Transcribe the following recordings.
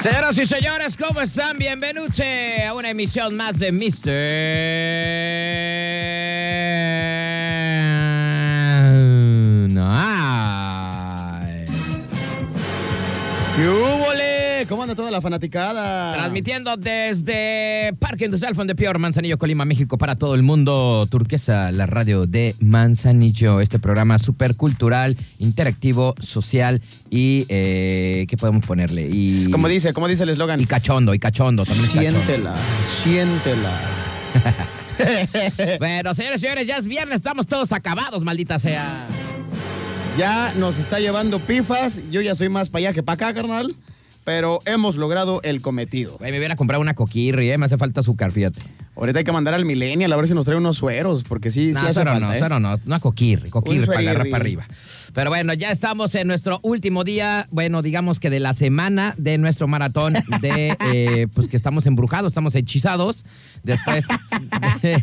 Señoras y señores, ¿cómo están? Bienvenidos a una emisión más de Mr. toda la fanaticada? Transmitiendo desde Parque Industrial Fondepior, Manzanillo, Colima, México, para todo el mundo. Turquesa, la radio de Manzanillo. Este programa súper cultural, interactivo, social y. Eh, ¿Qué podemos ponerle? Y, Como dice, como dice el eslogan. Y cachondo, y cachondo. También cachondo. Siéntela, siéntela. Bueno, señores y señores, ya es viernes, estamos todos acabados, maldita sea. Ya nos está llevando pifas. Yo ya soy más para allá que para acá, carnal. Pero hemos logrado el cometido. Güey, me hubiera comprado una coquirri, eh, me hace falta azúcar, fíjate. Ahorita hay que mandar al Millennial a ver si nos trae unos sueros, porque sí, No, sí hace cero falta, no, ¿eh? cero no, una coquirri, coquirri Un para agarrar para arriba. Pero bueno, ya estamos en nuestro último día, bueno, digamos que de la semana de nuestro maratón de, eh, pues que estamos embrujados, estamos hechizados, después de,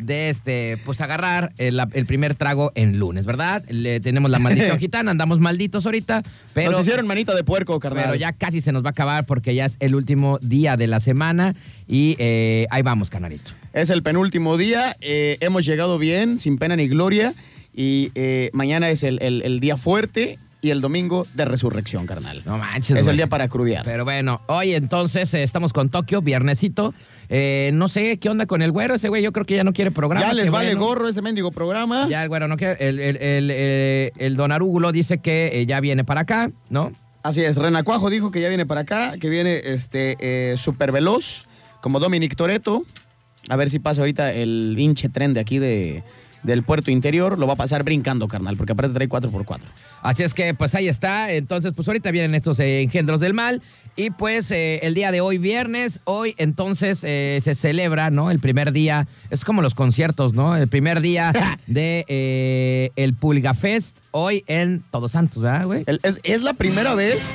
de, este, pues agarrar el, el primer trago en lunes, ¿verdad? Le, tenemos la maldición gitana, andamos malditos ahorita, pero... Nos hicieron manita de puerco, carnal. Pero ya casi se nos va a acabar porque ya es el último día de la semana y eh, ahí vamos, canalito. Es el penúltimo día. eh, hemos llegado bien, sin pena ni gloria. Y eh, mañana es el, el- el día fuerte y el domingo de resurrección, carnal. No manches. es el día para crudear. Pero bueno, hoy entonces eh, estamos con Tokio, viernesito. Eh, no sé qué onda con el güero, ese güey yo creo que ya no quiere programa. ya les vale bueno. gorro ese mendigo programa. Ya el güero no quiere. El, el, el, el don Arúgulo dice que eh, ya viene para acá, ¿no? Así es, Renacuajo dijo que ya viene para acá, que viene este súper veloz, como Dominic Toreto. A ver si pasa ahorita el hinche tren de aquí de, del puerto interior. Lo va a pasar brincando, carnal, porque aparte trae 4x4. Así es que pues ahí está. Entonces pues ahorita vienen estos eh, engendros del mal. Y pues eh, el día de hoy, viernes, hoy entonces eh, se celebra, ¿no? El primer día, es como los conciertos, ¿no? El primer día de el Pulga Fest, hoy en Todos Santos, ¿verdad, güey? Es, es la primera vez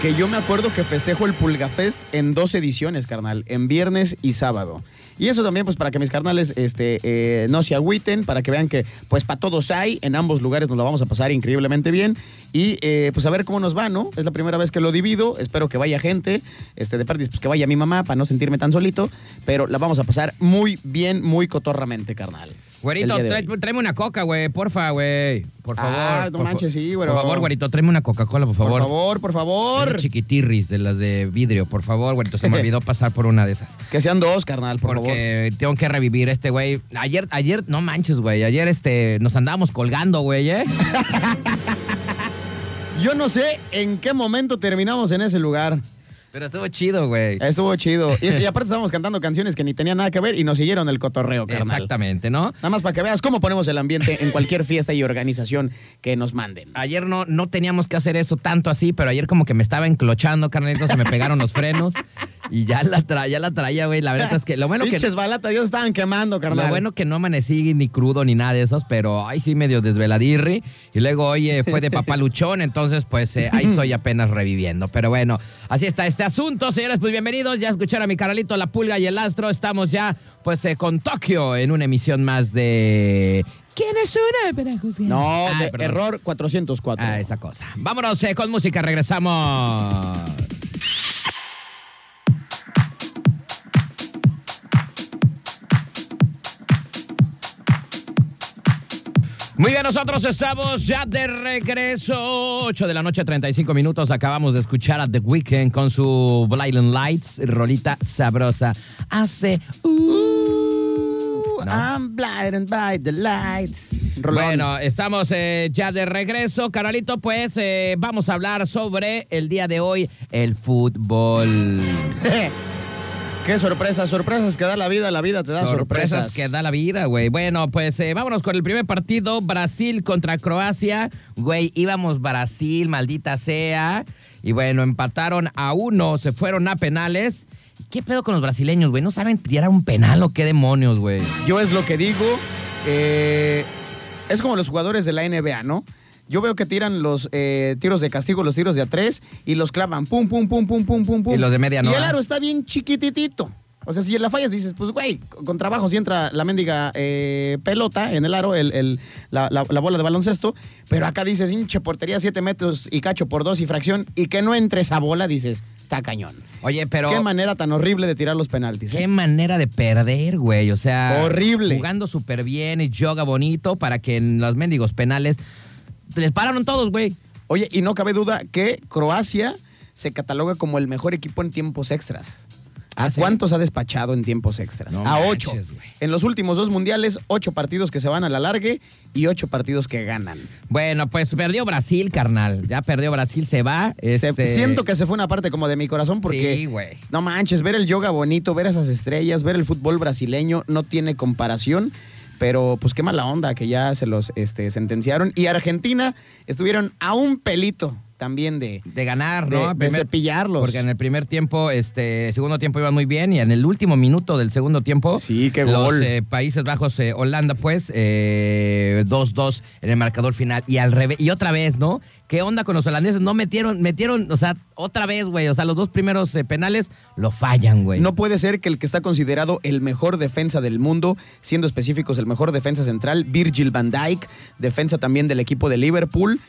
que yo me acuerdo que festejo el Pulga Fest en dos ediciones, carnal, en viernes y sábado. Y eso también, pues, para que mis carnales este, eh, no se agüiten, para que vean que, pues, para todos hay, en ambos lugares nos lo vamos a pasar increíblemente bien. Y, eh, pues, a ver cómo nos va, ¿no? Es la primera vez que lo divido, espero que vaya gente, este, de parte, pues, que vaya mi mamá, para no sentirme tan solito, pero la vamos a pasar muy bien, muy cotorramente, carnal. Güerito, trae- tráeme una coca, güey, porfa, güey. Por favor. Ah, no por manches, sí, güero. Por favor, güerito, tráeme una Coca-Cola, por Por favor. favor, por favor. Chiquitirris de las de vidrio, por favor, güerito. Se me olvidó pasar por una de esas. Que sean dos, carnal, por favor. Porque tengo que revivir este güey. Ayer, ayer, no manches, güey. Ayer este, nos andábamos colgando, güey, ¿eh? Yo no sé en qué momento terminamos en ese lugar. Pero estuvo chido, güey. Estuvo chido. Y, y aparte estábamos cantando canciones que ni tenían nada que ver y nos siguieron el cotorreo, carnal. Exactamente, ¿no? Nada más para que veas cómo ponemos el ambiente en cualquier fiesta y organización que nos manden. Ayer no, no teníamos que hacer eso tanto así, pero ayer como que me estaba enclochando, carnalito, se me pegaron los frenos y ya la, tra ya la traía, güey. La verdad es que lo bueno que... Pinches balatas, ya se estaban quemando, carnal. Lo bueno que no amanecí ni crudo ni nada de esos, pero ahí sí medio desveladirri. Y luego, oye, fue de papaluchón, entonces pues eh, ahí estoy apenas reviviendo. Pero bueno, así está este asunto, señores. Pues bienvenidos, ya escucharon a mi caralito La Pulga y el Astro. Estamos ya pues eh, con Tokio en una emisión más de... ¿Quién es una para juzgar? No, Ay, de- perdón. error 404. Ah, esa cosa. Vámonos eh, con música, regresamos. Muy bien, nosotros estamos ya de regreso. 8 de la noche, 35 minutos. Acabamos de escuchar a The Weeknd con su Blinding Lights, rolita sabrosa. Hace. uh, ¿no? I'm blinded by the lights. Rolón. Bueno, estamos eh, ya de regreso, Carolito. Pues eh, vamos a hablar sobre el día de hoy, el fútbol. Qué sorpresas, sorpresas que da la vida, la vida te da sorpresas. que da la vida, güey. Bueno, pues eh, vámonos con el primer partido, Brasil contra Croacia. Güey, íbamos Brasil, maldita sea. Y bueno, empataron a uno, se fueron a penales. ¿Qué pedo con los brasileños, güey? ¿No saben tirar un penal o qué demonios, güey? Yo es lo que digo. eh, es como los jugadores de la NBA, ¿no? Yo veo que tiran los eh, tiros de castigo, los tiros de a tres y los clavan pum, pum, pum, pum, pum, pum, pum. Y los de media no, Y el aro está bien chiquititito. O sea, si la fallas, dices, pues, güey, con trabajo si entra la mendiga eh, pelota en el aro, el, el- la, la- la bola de baloncesto, pero acá dices, hinche portería 7 metros y cacho por dos y fracción, y que no entre esa bola, dices, está cañón. Oye, pero. Qué manera tan horrible de tirar los penaltis. ¿eh? Qué manera de perder, güey. O sea. Horrible. Jugando súper bien y yoga bonito para que en los mendigos penales les pararon todos, güey. Oye, y no cabe duda que Croacia se cataloga como el mejor equipo en tiempos extras. ¿A Ah, ¿sí? cuántos ha despachado en tiempos extras? No a ocho. manches. En los últimos dos mundiales, ocho partidos que se van a la largue y ocho partidos que ganan. Bueno, pues perdió Brasil, carnal. Ya perdió Brasil, se va. Se- este- siento que se fue una parte como de mi corazón porque Sí, güey. no manches, ver el yoga bonito, ver esas estrellas, ver el fútbol brasileño no tiene comparación. Pero pues qué mala onda que ya se los este, sentenciaron. Y Argentina estuvieron a un pelito también de, De ganar, de, ¿no? de cepillarlos. Porque en el primer tiempo, este, segundo tiempo iban muy bien y en el último minuto del segundo tiempo, Sí, qué los gol. eh, Países Bajos, eh, Holanda, pues, eh, 2-2 en el marcador final y al revés y otra vez, ¿no? ¿Qué onda con los holandeses? No metieron, metieron, o sea, otra vez, güey, o sea, los dos primeros eh, penales lo fallan, güey. No puede ser que el que está considerado el mejor defensa del mundo, siendo específicos el mejor defensa central, Virgil van Dijk, defensa también del equipo de Liverpool,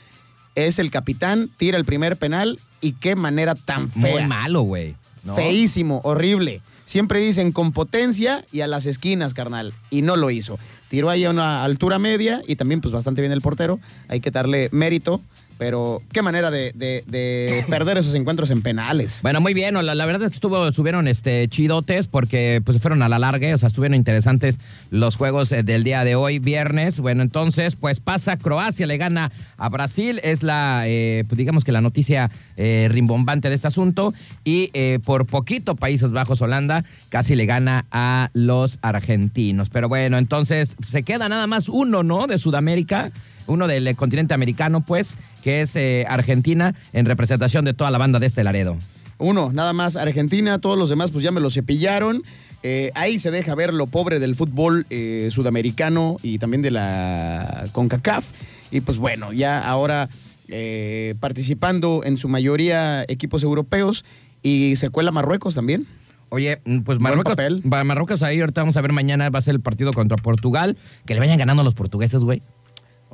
es el capitán, tira el primer penal y qué manera tan muy fea. malo, güey. ¿no? Feísimo, horrible. Siempre dicen con potencia y a las esquinas, carnal. Y no lo hizo. Tiró ahí a una altura media y también pues bastante bien el portero. Hay que darle mérito. Pero qué manera de, de- de perder esos encuentros en penales. Bueno, muy bien. La, la verdad es que estuvo, estuvieron este, chidotes porque pues fueron a la larga, o sea, estuvieron interesantes los juegos eh, del día de hoy, viernes. Bueno, entonces, pues pasa Croacia, le gana a Brasil, es la, eh, pues, digamos que la noticia eh, rimbombante de este asunto. Y eh, por poquito Países Bajos, Holanda, casi le gana a los argentinos. Pero bueno, entonces se queda nada más uno, ¿no? De Sudamérica uno del eh, continente americano, pues, que es eh, Argentina, en representación de toda la banda de este Laredo. Uno, nada más Argentina, todos los demás pues ya me lo cepillaron. Eh, ahí se deja ver lo pobre del fútbol eh, sudamericano y también de la CONCACAF. Y pues bueno, ya ahora eh, participando en su mayoría equipos europeos y se cuela Marruecos también. Oye, mm, pues Marruecos, papel. Marruecos ahí, ahorita vamos a ver mañana, va a ser el partido contra Portugal. Que le vayan ganando a los portugueses, güey.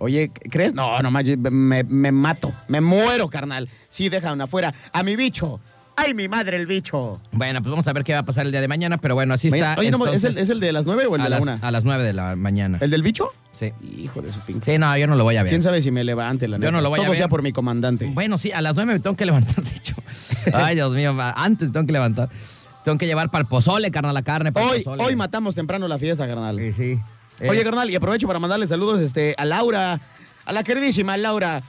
Oye, ¿crees? No, no manches, me, me mato, me muero, carnal. Sí, dejan afuera a mi bicho. ¡Ay, mi madre, el bicho! Bueno, pues vamos a ver qué va a pasar el día de mañana, pero bueno, así está. Oye, no, ¿es, el, ¿es el de las nueve o el de la las, una? a las 9 de la mañana. ¿El del bicho? Sí. Hijo de su pinche. Sí, no, yo no lo voy a ver. ¿Quién sabe si me levante la Yo neta? no lo voy a Todo ver. sea por mi comandante. Bueno, sí, a las 9 me tengo que levantar, de hecho. Ay, Dios mío, antes tengo que levantar. Tengo que llevar para el pozole, carnal, la carne. Hoy, pozole. hoy matamos temprano la fiesta, carnal. Sí, sí. Oye, carnal, y aprovecho para mandarle saludos este, a Laura, a la queridísima Laura.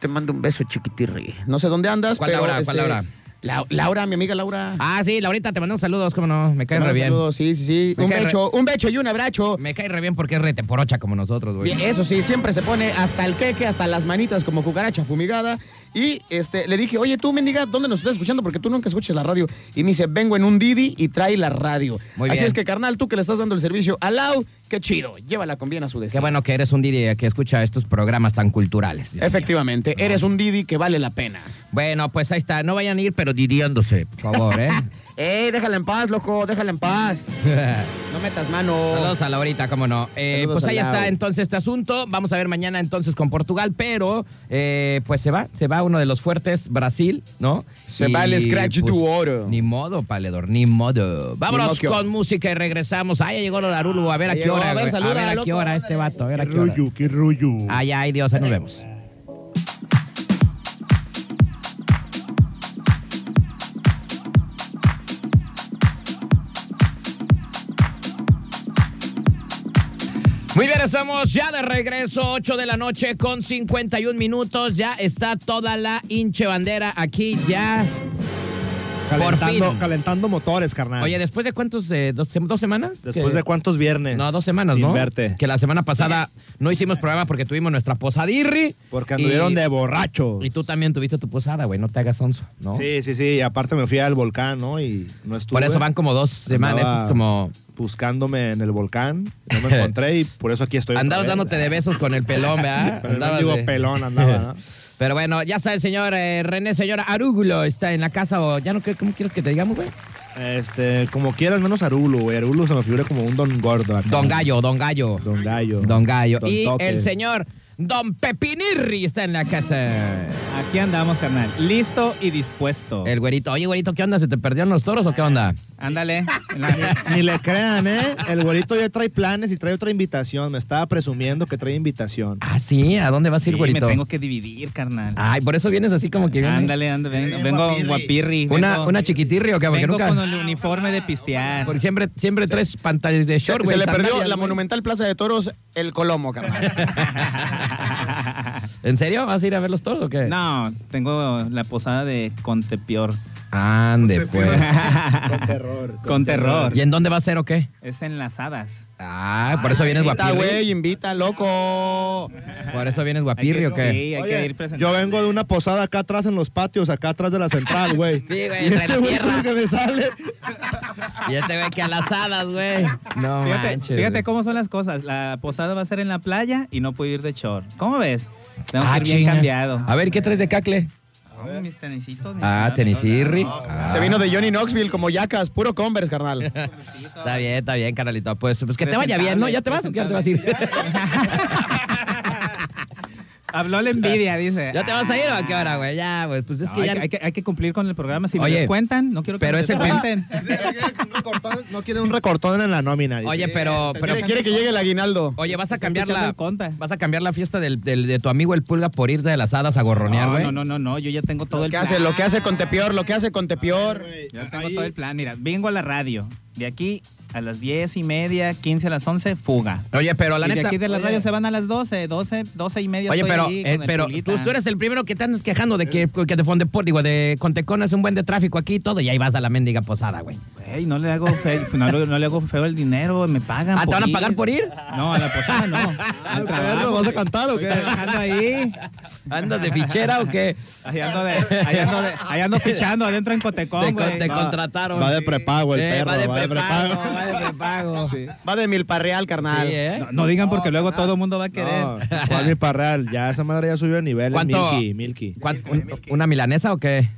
Te mando un beso, chiquitirri. No sé dónde andas, ¿Cuál pero, Laura? este, ¿Cuál Laura? La- Laura, mi amiga Laura. Ah, sí, Laurita, te mandamos saludos, cómo no, me Te cae mando re bien. saludos, sí, sí, sí. Me Un re- becho, un becho y un abrazo. Me cae re bien porque es rete porocha como nosotros, güey. Bien, Eso sí, siempre se pone hasta el queque, hasta las manitas como cucaracha fumigada. Y este, le dije, oye, tú, mendiga, ¿dónde nos estás escuchando? Porque tú nunca escuchas la radio. Y me dice, vengo en un Didi y trae la radio. Muy Así bien. es que, carnal, tú que le estás dando el servicio a Lau, qué chido. Llévala con bien a su destino. Qué bueno que eres un Didi que escucha estos programas tan culturales. Dios mío. Efectivamente, eres un Didi que vale la pena. Bueno, pues ahí está. No vayan a ir, pero didiándose, por favor, ¿eh? ¡Eh, déjala en paz, loco! ¡Déjala en paz! No metas mano. Saludos a Laurita, cómo no. Eh, pues ahí Lau. está entonces este asunto. Vamos a ver mañana entonces con Portugal, pero eh, pues se va, se va uno de los fuertes, Brasil, ¿no? Se va el Scratch pues, to oro. Ni modo, Paledor, ni modo. Vámonos con música y regresamos. Ah, ya llegó lo de Arulo, a ver a qué llegó. hora. A ver, saluda, a ver a qué hora este vato, a ver a Qué qué hora. rollo, qué rollo. Ay, ay, Dios, ahí nos vemos. Muy bien, estamos ya de regreso, 8 de la noche con 51 minutos. Ya está toda la hinche bandera aquí ya. calentando, fin. calentando motores, carnal. Oye, ¿después de cuántos? eh, dos, sem- dos semanas? Después Que- de cuántos viernes. No, dos semanas, sin ¿no? verte. Que la semana pasada no hicimos programa porque tuvimos nuestra posadirri. Porque anduvieron y, de borrachos. Y tú también tuviste tu posada, güey, no te hagas onzo, ¿no? Sí, sí, sí. Y aparte me fui al volcán, ¿no? Y no estuve. Por eso van como dos semanas, Andaba es como... Buscándome en el volcán. No me encontré y por eso aquí estoy. Andabas dándote de besos con el pelón, ¿verdad? Andabas mendigo de- pelón andaba, ¿no? Pero bueno, ya está el señor eh, René, señora Arúgulo, está en la casa o ya no, ¿qué- ¿cómo quieres que te digamos, güey? Este, como quieras, menos Arulo, güey. Arulo se me figura como un don gordo. acá. Don Gallo, Don Gallo. Don Gallo. Don Gallo. Don y Toque. el señor Don Pepinirri está en la casa. Aquí andamos, carnal. Listo y dispuesto. El güerito. Oye, güerito, ¿qué onda? ¿Se te perdieron los toros o qué onda? Ándale. Ni le crean, ¿eh? El güerito ya trae planes y trae otra invitación. Me estaba presumiendo que trae invitación. Ah, sí. ¿A dónde vas a Sí, ir, me güerito? tengo que dividir, carnal. Ay, por eso vienes así como que. Ándale, ándale. Vengo, vengo guapirri. guapirri. Una, vengo- una chiquitirri o qué, porque Vengo nunca. con el uniforme de pistear. Porque siempre, siempre traes pantallas de Se, short, se güey, le perdió sandalias, la güey. monumental Plaza de Toros, el Colomo, carnal. ¿En serio? ¿Vas a ir a ver los toros o qué? No, tengo la posada de Contepior. Ande, pues. Con terror. Con terror. ¿Y en dónde va a ser o qué? Es en las hadas. Ah, por eso vienes Invita, guapirri. güey, invita, loco. Por eso vienes guapirri que- o qué. Sí, hay Oye, que ir presentando. yo vengo de una posada acá atrás en los patios, acá atrás de la central, güey. Sí, güey, Y entre este la güey que me sale. Y este güey que a las hadas, güey. No Fíjate, manches. fíjate cómo son las cosas. La posada va a ser en la playa y no puedo ir de short. ¿Cómo ves? Tengo Ah, que ir bien chinga. cambiado. A ver, ¿qué traes de cacle? Mis tenisitos. mis Ah, tenisirri. no, Ah. Se vino de Johnny Knoxville como yacas, puro Converse, carnal. Está bien, está bien, carnalito. Pues, pues que te vaya bien, ¿no? ¿Ya te vas o qué ya te vas a ir? Habló la envidia, dice. ¿Ya te vas a ir o a qué hora, güey? Ya, pues, pues es No, que hay, ya... que- hay que, hay que cumplir con el programa. Si Oye, me descuentan, no quiero que pero me es el descuenten. No quiere un recortón en la nómina. dice. Oye, pero... pero Quiere, quiere que llegue el aguinaldo. Oye, vas a cambiar la... Vas a cambiar la fiesta del, del- de tu amigo el Pulga por ir de las hadas a gorronear, No, güey. no, no, no, no, yo ya tengo todo Lo el que plan. hace, lo que hace con Tepior, lo que hace con Tepior. Ya tengo todo el plan. Mira, vengo a la radio. De aquí a las 10 y media, 15 a las 11, fuga. Oye, pero la y de neta... aquí de la radio se van a las 12, 12, 12 y media. Oye, estoy pero, ahí eh, con el pero Pulguita. tú, tú eres el primero que te andas quejando de que, que de Fondeport, digo, de Contecón es un buen de tráfico aquí y todo, y ahí vas a la mendiga posada, güey. Güey, no le hago feo, no, le- no le hago feo el dinero, me pagan. Ah, ¿te van a ir. pagar por ir? No, a la posada no. Al trabajo. ¿vas a cantar o qué? Trabajando ahí. ¿Andas de fichera o qué? Ahí ando, de, ahí ando, de- ahí ando fichando adentro en Te, Cotecón, con- güey. te Va- contrataron. va de prepago el Eh, perro, Va de va de prepago, prepago. De prepago. Sí, Va de Milparreal, carnal. ¿eh? No, no digan porque luego todo el mundo va a querer. No, ¿cuál mi parral? Ya esa madre ya subió de nivel. ¿Cuánto- Milky, Milky. ¿Cuán- un- ¿Una milanesa o qué?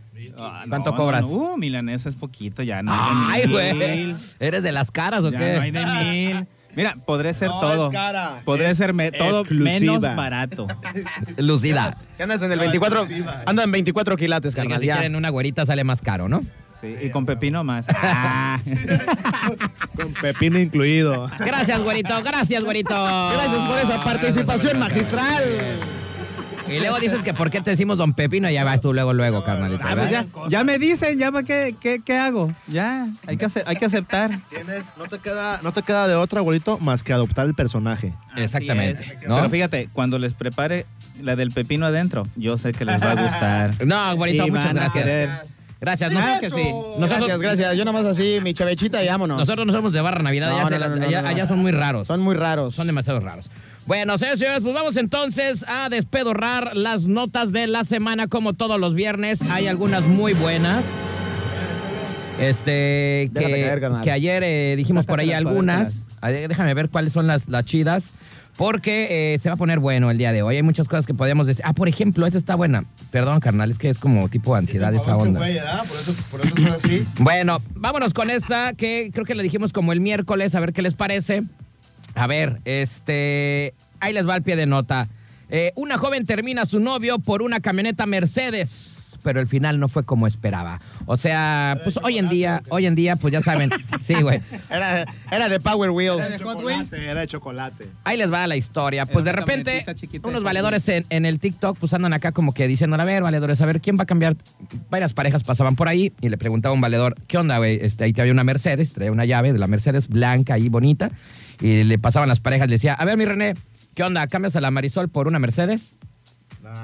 Ah, ¿Cuánto no, cobras? no, no. Uh, milanesa es poquito ya. No hay Ay, güey. ¿Eres de las caras o Ya qué? no hay de mil. Mira, podré ser No, todo. es cara. Podré Es ser me- todo menos barato. Lucida. ¿Qué andas en el 24? Anda en 24 quilates, carnal. si quieren una güerita sale más caro, ¿no? Sí, y con pepino más. Ah. Con pepino incluido. Gracias, güerito. Gracias, güerito. Gracias por esa participación magistral. Y luego dices que por qué te decimos don Pepino y ya vas tú luego, luego, carnalito. Ah, pues ya, ya me dicen, ya qué, qué, qué hago. Ya, hay que, hay que aceptar. Tienes, no te queda, no te queda de otra, abuelito, más que adoptar el personaje. Así Exactamente. Pero fíjate, cuando les prepare la del pepino adentro, yo sé que les va a gustar. No, güerito, Y muchas van a gracias. Gracias. Claro Nos- que sí. Nosotros, Gracias, gracias. Yo nomás así, mi chavechita y vámonos. nosotros no somos de barra Navidad, No, allá, no, no, no, no, no. son muy raros. Son muy raros. Son demasiado raros. Bueno, señores señores, pues vamos entonces a despedorrar las notas de la semana como todos los viernes. Hay algunas muy buenas. Este, que, caer, carnal. que ayer eh, dijimos por ahí algunas. Ver, Déjame ver cuáles son las, las chidas. Porque eh, se va a poner bueno el día de hoy. Hay muchas cosas que podríamos decir. Ah, por ejemplo, esta está buena. Perdón, carnal, es que es como tipo ansiedad esa onda. Por eso, por eso es así. Bueno, vámonos con esta que creo que le dijimos como el miércoles, a ver qué les parece. A ver, este. Ahí les va el pie de nota. Eh, una joven termina a su novio por una camioneta Mercedes, pero el final no fue como esperaba. O sea, pues hoy en día, hoy en día, pues ya saben. Sí, güey. Era, era de Power Wheels. Chocolate, era de chocolate. Ahí les va la historia. Pues de repente, unos de valedores en, en el TikTok pues andan acá como que diciendo, a ver, valedores, a ver, ¿quién va a cambiar? Varias parejas pasaban por ahí y le preguntaba a un valedor, ¿qué onda, güey? Este, ahí te había una Mercedes, traía una llave de la Mercedes blanca ahí bonita y le pasaban las parejas, le decía, a ver, mi René, ¿qué onda? ¿Cambias a la Marisol por una Mercedes?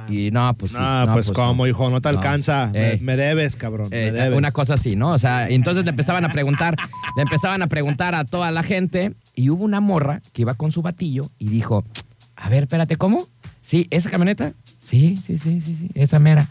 Y no, pues sí. no, pues, cómo, no. hijo, no te alcanza. Eh. Me, me debes, cabrón. Eh, me debes. una cosa así, ¿no? O sea, entonces le empezaban a preguntar, le empezaban a preguntar a toda la gente y hubo una morra que iba con su batillo y dijo, a ver, espérate, ¿cómo? Sí, ¿esa camioneta? Sí, sí, sí, sí, sí, esa mera.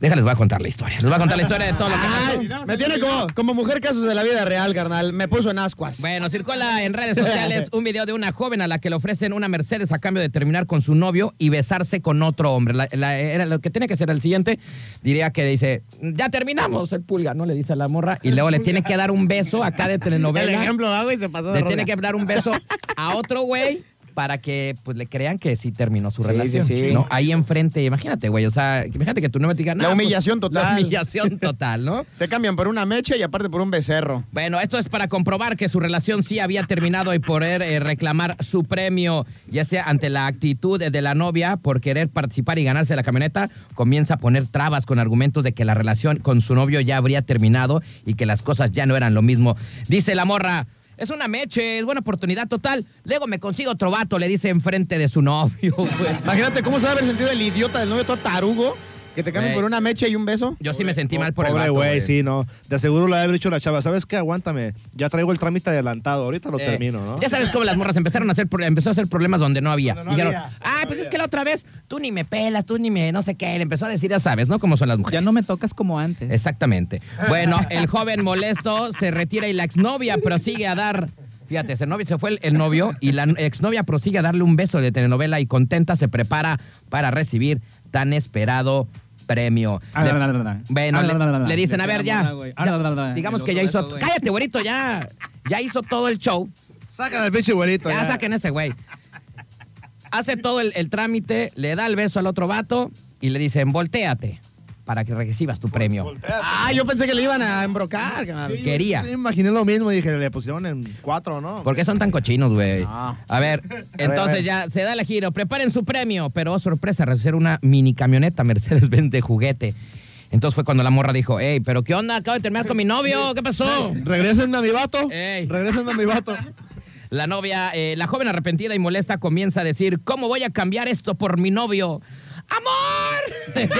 Déjales, voy a contar la historia. Les voy a contar la historia de todo lo que Ay, pasó. me tiene como, como mujer casos de la vida real, carnal. Me puso en ascuas. Bueno, circula en redes sociales un video de una joven a la que le ofrecen una Mercedes a cambio de terminar con su novio y besarse con otro hombre. La- la- era lo que tiene que ser el siguiente, diría que dice, ya terminamos el pulga, ¿no? Le dice a la morra y luego le tiene que dar un beso acá de El telenovela. ejemplo hago y se pasó de Le tiene que dar un beso a otro güey para que pues le crean que sí terminó su Sí, relación. sí, sí. ¿no? Ahí enfrente, imagínate, güey, o sea, imagínate que tu novia te diga, La "No, pues, humillación La total. humillación total, ¿no? Te cambian por una mecha y aparte por un becerro. Bueno, esto es para comprobar que su relación sí había terminado y poder eh, reclamar su premio, ya sea ante la actitud de la novia por querer participar y ganarse la camioneta, comienza a poner trabas con argumentos de que la relación con su novio ya habría terminado y que las cosas ya no eran lo mismo. Dice la morra. Es una meche, es buena oportunidad total. Luego me consigo otro vato, le dice enfrente de su novio. güey. Imagínate cómo se va a haber sentido el idiota del novio todo tarugo que te cambien por una mecha y un beso. Yo sí me sentí mal por el Pobre vato, güey, sí, no. De seguro le ha dicho la chava, ¿sabes qué? Aguántame. Ya traigo el trámite adelantado. Ahorita lo Eh, termino, ¿no? Ya sabes cómo las morras empezaron a hacer, pro- empezó a hacer problemas donde no había. Donde no Dijeron, había. ah, pues es que la otra vez tú ni me pelas, tú ni me no sé qué. Le empezó a decir, ya sabes, ¿no? Cómo son las mujeres. Ya no me tocas como antes. Exactamente. Bueno, el joven molesto se retira y la exnovia prosigue a dar. Fíjate, ese novio se fue el, el novio y la exnovia prosigue a darle un beso de telenovela y contenta se prepara para recibir tan esperado premio. Ah, Le- bueno, le, dicen, a ver, ya. ya. Digamos que ya hizo. Cállate, güerito, ya. Ya hizo todo el show. Sacan al pinche güerito. Ya saquen ese güey. Hace todo el, el trámite, le da el beso al otro vato y le dicen, volteate para que recibas tu premio. Ah, yo pensé que le iban a embrocar. Sí, Quería. imaginé lo mismo y dije, le pusieron en cuatro, ¿no? ¿Por qué son tan cochinos, güey? No. A ver, entonces ver. ya se da el giro. Preparen su premio, pero oh, sorpresa, recibir una mini camioneta Mercedes-Benz de juguete. Entonces fue cuando la morra dijo, hey, pero ¿qué onda? Acabo de terminar con mi novio, ¿qué pasó? Regrésenme a mi vato. Ey. Regrésenme a mi vato. La novia, eh, la joven arrepentida y molesta comienza a decir, ¿cómo voy a cambiar esto por mi novio? ¡Amor!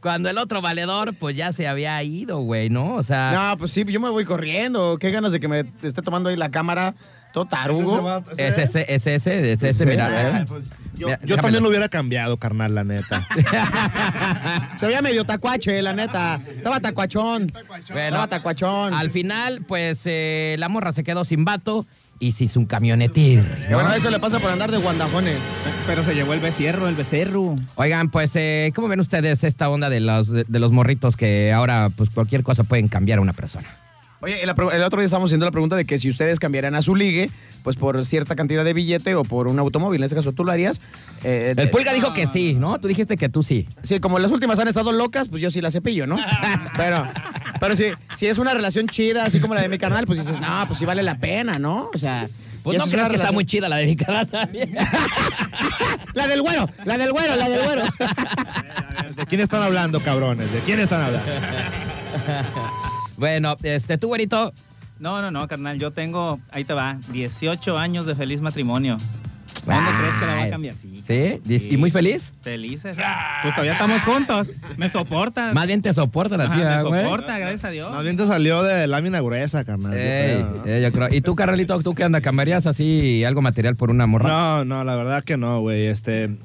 Cuando el otro valedor, pues ya se había ido, güey, ¿no? O sea, No, pues sí, yo me voy corriendo. Qué ganas de que me esté tomando ahí la cámara todo tarugo. es ese, es ese, es ese, mira. Ay, eh. pues, yo Mira, también lo hubiera cambiado, carnal, la neta. Se veía medio tacuache, la neta. Estaba tacuachón. Bueno, Estaba tacuachón. Al final, pues eh, la morra se quedó sin vato y sin su camionetir. Y Bueno, eso le pasa por andar de guandajones. Pero se llevó el becerro, el becerro. Oigan, pues, eh, ¿cómo ven ustedes esta onda de los, de, de los morritos que ahora, pues, cualquier cosa pueden cambiar a una persona? Oye, el, el otro día estábamos haciendo la pregunta de que si ustedes cambiarían a su ligue, pues por cierta cantidad de billete o por un automóvil, en este caso tú lo harías. Eh, El de- Pulga dijo que sí, ¿no? Tú dijiste que tú sí. Sí, como las últimas han estado locas, pues yo sí la cepillo, ¿no? pero, pero sí, si es una relación chida, así como la de mi canal, pues dices, no, pues sí vale la pena, ¿no? O sea. Pues no si una que está muy chida la de mi canal también. La del güero, la del güero, la del güero. ¿De quién están hablando, cabrones? ¿De quién están hablando? Bueno, este, tú, güerito, No, no, no, carnal. Yo tengo, ahí te va, 18 años de feliz matrimonio. ¿Cuándo Ay. crees que la voy a cambiar? Sí. ¿sí? ¿Y muy feliz? Felices. Pues todavía estamos juntos. Me soporta. Más bien te soporta la Ajá, tía, me güey. soporta, gracias a Dios. Más bien te salió de lámina gruesa, carnal. yo Ey, creo, ¿no? yo creo. ¿Y tú, Carralito, tú qué anda? ¿Cambiarías así algo material por una morra? No, no, la verdad que no, güey. Este,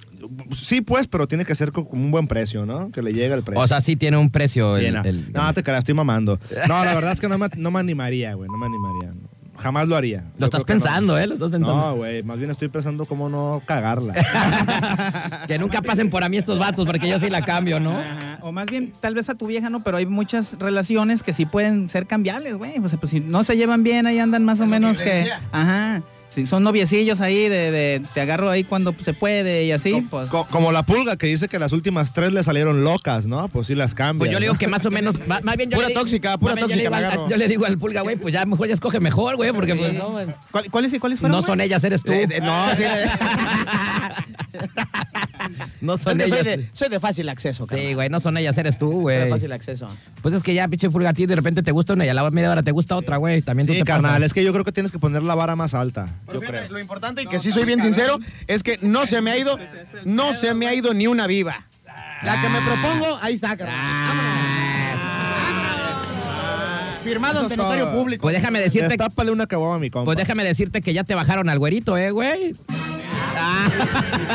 sí, pues, pero tiene que ser con un buen precio, ¿no? Que le llegue el precio. O sea, sí tiene un precio Sí, el- no. el- no, te creas, estoy mamando. No, la verdad es que no me, no me animaría, güey. No me animaría. Jamás lo haría. Lo Yo estás que no. pensando, ¿eh? Lo estás pensando. No, güey. Más bien estoy pensando cómo no cagarla. Que nunca pasen por a mí estos vatos, porque yo sí la cambio, ¿no? Ajá, O más bien, tal vez a tu vieja no, pero hay muchas relaciones que sí pueden ser cambiables, güey. O sea, pues si no se llevan bien, ahí andan más o menos que. Ajá. Si son noviecillos ahí, de, de- te agarro ahí cuando se puede y así, pues. Co- como la pulga que dice que las últimas tres le salieron locas, ¿no? Pues sí las cambia. Pues yo le digo ¿no? que más o menos, más bien yo Pura le digo- tóxica, pura bien yo le tóxica, al-. Yo le digo al pulga, güey, pues ya mejor ya escoge mejor, güey, porque pues no, güey. ¿Cuál- ¿Cuáles y cuáles fueron? no son ellas, eres tú. Eh, eh, no, sí. no son es que soy ellas. de, soy de fácil acceso, cabrón. Sí, güey, no son ellas, eres tú, Soy güey. de fácil acceso. Pues es que ya, pinche pulga, a ti de repente te gusta una y a la media hora te gusta otra, güey. También tú Sí, te carnal, pasas. es que yo creo que tienes que poner la vara más alta. Pero Yo fíjate, creo. Lo importante y que sí soy bien sincero es que no se me ha ido, no se me ha ido ni una viva. La que me propongo, ahí está, carnal. Vámonos. Firmado Eso ante notario público. Pues déjame decirte, Destápale una caguama a mi compa. pues déjame decirte que ya te bajaron al güerito, eh, güey. Ah.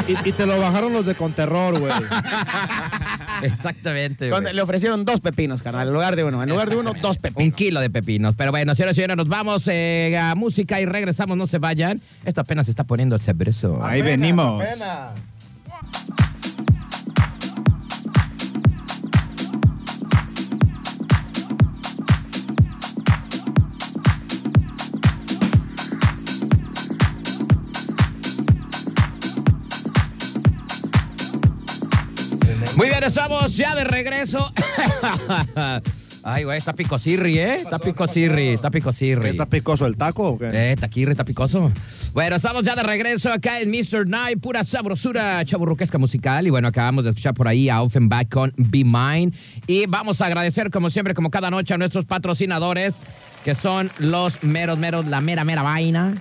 y- y te lo bajaron los de Conterror, güey. Exactamente. Cuando le ofrecieron dos pepinos, carnal, en lugar de uno. En lugar de uno, dos Un pepinos. kilo de pepinos. Pero bueno, señoras y señores, nos vamos eh, a música y regresamos. No se vayan. Esto apenas se está poniendo sabroso. Ahí venimos. Apenas. Muy bien, estamos ya de regreso. Ay, güey, está picosirri, ¿eh? Está picosirri, está picosirri. ¿Está picoso el taco o qué? Eh, taquirri, está picoso. Bueno, estamos ya de regreso acá en Mr. Night, pura sabrosura chaburruquesca musical. Y bueno, acabamos de escuchar por ahí a Offenbach con Be Mine. Y vamos a agradecer, como siempre, como cada noche, a nuestros patrocinadores, que son los meros, meros, la mera, mera vaina.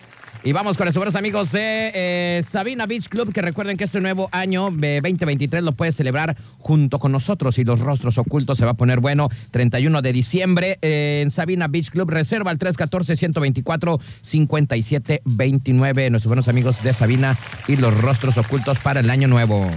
Y vamos con nuestros buenos amigos de eh, Sabina Beach Club, que recuerden que este nuevo año eh, 2023 lo puedes celebrar junto con nosotros y los rostros ocultos se va a poner bueno 31 de diciembre eh, en Sabina Beach Club. Reserva al 314-124-5729. Nuestros buenos amigos de Sabina y los rostros ocultos para el año nuevo.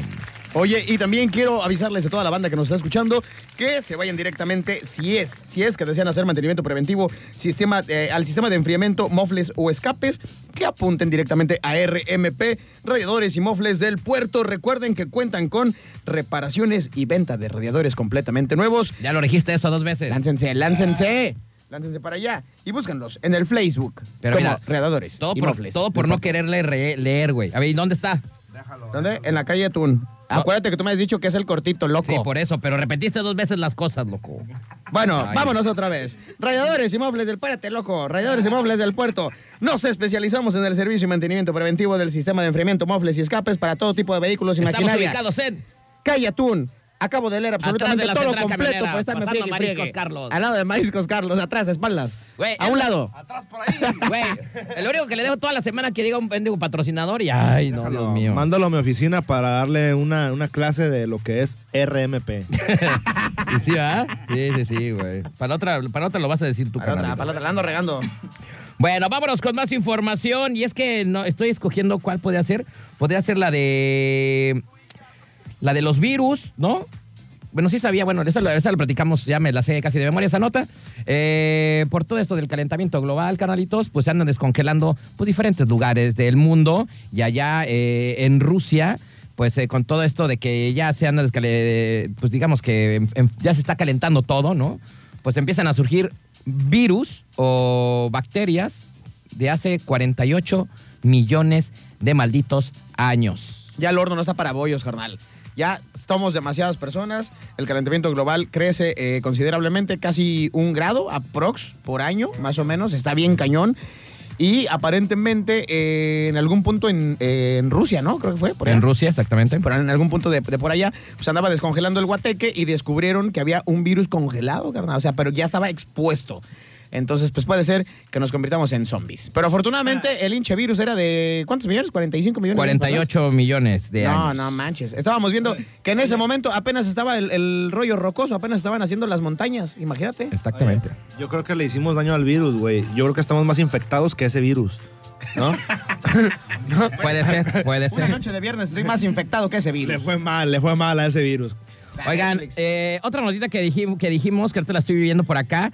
Oye, y también quiero avisarles a toda la banda que nos está escuchando que se vayan directamente, si es, si es que desean hacer mantenimiento preventivo sistema, eh, al sistema de enfriamiento, mofles o escapes, que apunten directamente a RMP, radiadores y mofles del puerto. Recuerden que cuentan con reparaciones y venta de radiadores completamente nuevos. Ya lo dijiste eso dos veces. Láncense, láncense. Láncense para allá y búsquenlos en el Facebook Pero como mira, radiadores Todo y por, mofles. todo por no quererle re- leer, güey. A ver, ¿y dónde está? ¿Dónde? En la calle Tun. Acuérdate que tú me has dicho que es el cortito, loco. Sí, por eso, pero repetiste dos veces las cosas, loco. Bueno, Ay. vámonos otra vez. Radiadores y mofles del Párate, loco. Radiadores y mofles del puerto. Nos especializamos en el servicio y mantenimiento preventivo del sistema de enfriamiento, mofles y escapes para todo tipo de vehículos y Estamos maquinaria. ubicados en Calle Atún. Acabo de leer absolutamente de la todo central completo por estarme pasando friegue friegue. Carlos. Al lado de Mariscos Carlos, atrás, espaldas. A un lado. Atrás por ahí. Güey, el único que le dejo toda la semana que diga un pendejo patrocinador y ay, no, Dios mío. Mándalo a mi oficina para darle una, una clase de lo que es RMP. ¿Y sí, ¿ah? Sí, sí, sí, güey. Para la otra, para la otra lo vas a decir tú, Para otra, carnal. para otra, la ando regando. Bueno, vámonos con más información. Y es que no estoy escogiendo cuál podría ser. Podría ser la de. La de los virus, ¿no? Bueno, sí sabía, bueno, esa, lo- esa lo platicamos, ya me la sé casi de memoria esa nota. Eh, por todo esto del calentamiento global, canalitos, pues se andan descongelando pues, diferentes lugares del mundo. Y allá eh, en Rusia, pues eh, con todo esto de que ya se anda pues digamos que ya se está calentando todo, ¿no? Pues empiezan a surgir virus o bacterias de hace 48 millones de malditos años. Ya el horno no está para bollos, carnal. Ya estamos demasiadas personas. El calentamiento global crece eh, considerablemente, casi un grado aprox por año, más o menos. Está bien cañón. Y aparentemente eh, en algún punto en, eh, en Rusia, ¿no? Creo que fue. Por allá. En Rusia, exactamente. Pero en algún punto de, de por allá, pues andaba descongelando el guateque y descubrieron que había un virus congelado, carnal. O sea, pero ya estaba expuesto. Entonces, pues puede ser que nos convirtamos en zombies. Pero afortunadamente, el hinche virus era de. ¿Cuántos millones? ¿45 millones? de años atrás? 48 millones de no, años. no manches. Estábamos viendo que en ese momento apenas estaba el, el rollo rocoso, apenas estaban haciendo las montañas. Imagínate. Exactamente. Yo creo que le hicimos daño al virus, güey. Yo creo que estamos más infectados que ese virus. ¿No? Puede ser, puede Una ser. noche de viernes estoy más infectado que ese le virus. fue mal, le fue mal a ese virus. Oigan, eh, otra notita que dijimos, que dijimos, que ahorita la estoy viviendo por acá.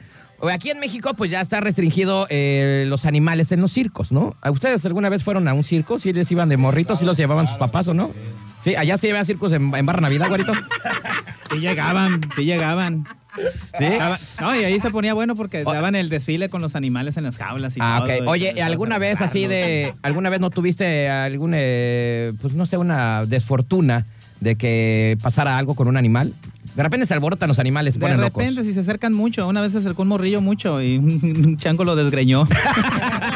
Aquí en México, pues ya está restringido eh, los animales en los circos, ¿no? ¿A ¿Ustedes alguna vez fueron a un circo? ¿Sí les iban de morritos? ¿Sí los llevaban sus papás o no? Sí, allá se llevan circos en, en Barra Navidad, güerito. Sí llegaban, sí llegaban. ¿Sí? No, y ahí se ponía bueno porque daban el desfile con los animales en las jaulas y Ah, todo. ok. y Oye, todo, ¿alguna vez así de, alguna vez no tuviste algún, eh, pues no sé, una desfortuna de que pasara algo con un animal? De repente se alborotan los animales, se De ponen repente, locos. si se acercan mucho, una vez se acercó un morrillo mucho y un chango lo desgreñó.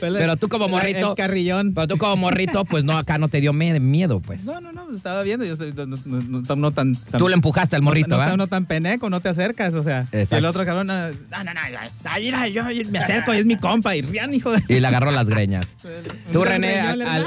Pero tú como morrito- El carrillón. Pero tú como morrito, pues no, acá no te dio miedo, pues. No, no, no, estaba viendo. Yo estoy- no, no, no, no, no tan, tan- Tú le empujaste al morrito, no, no, ¿verdad? no tan peneco, no te acercas, o sea. Y el otro cabrón, no, no, no, no, ahí, mira, yo me acerco y es mi compa. Y rían, hijo de. Y le agarró las greñas. Tú, René, al- al-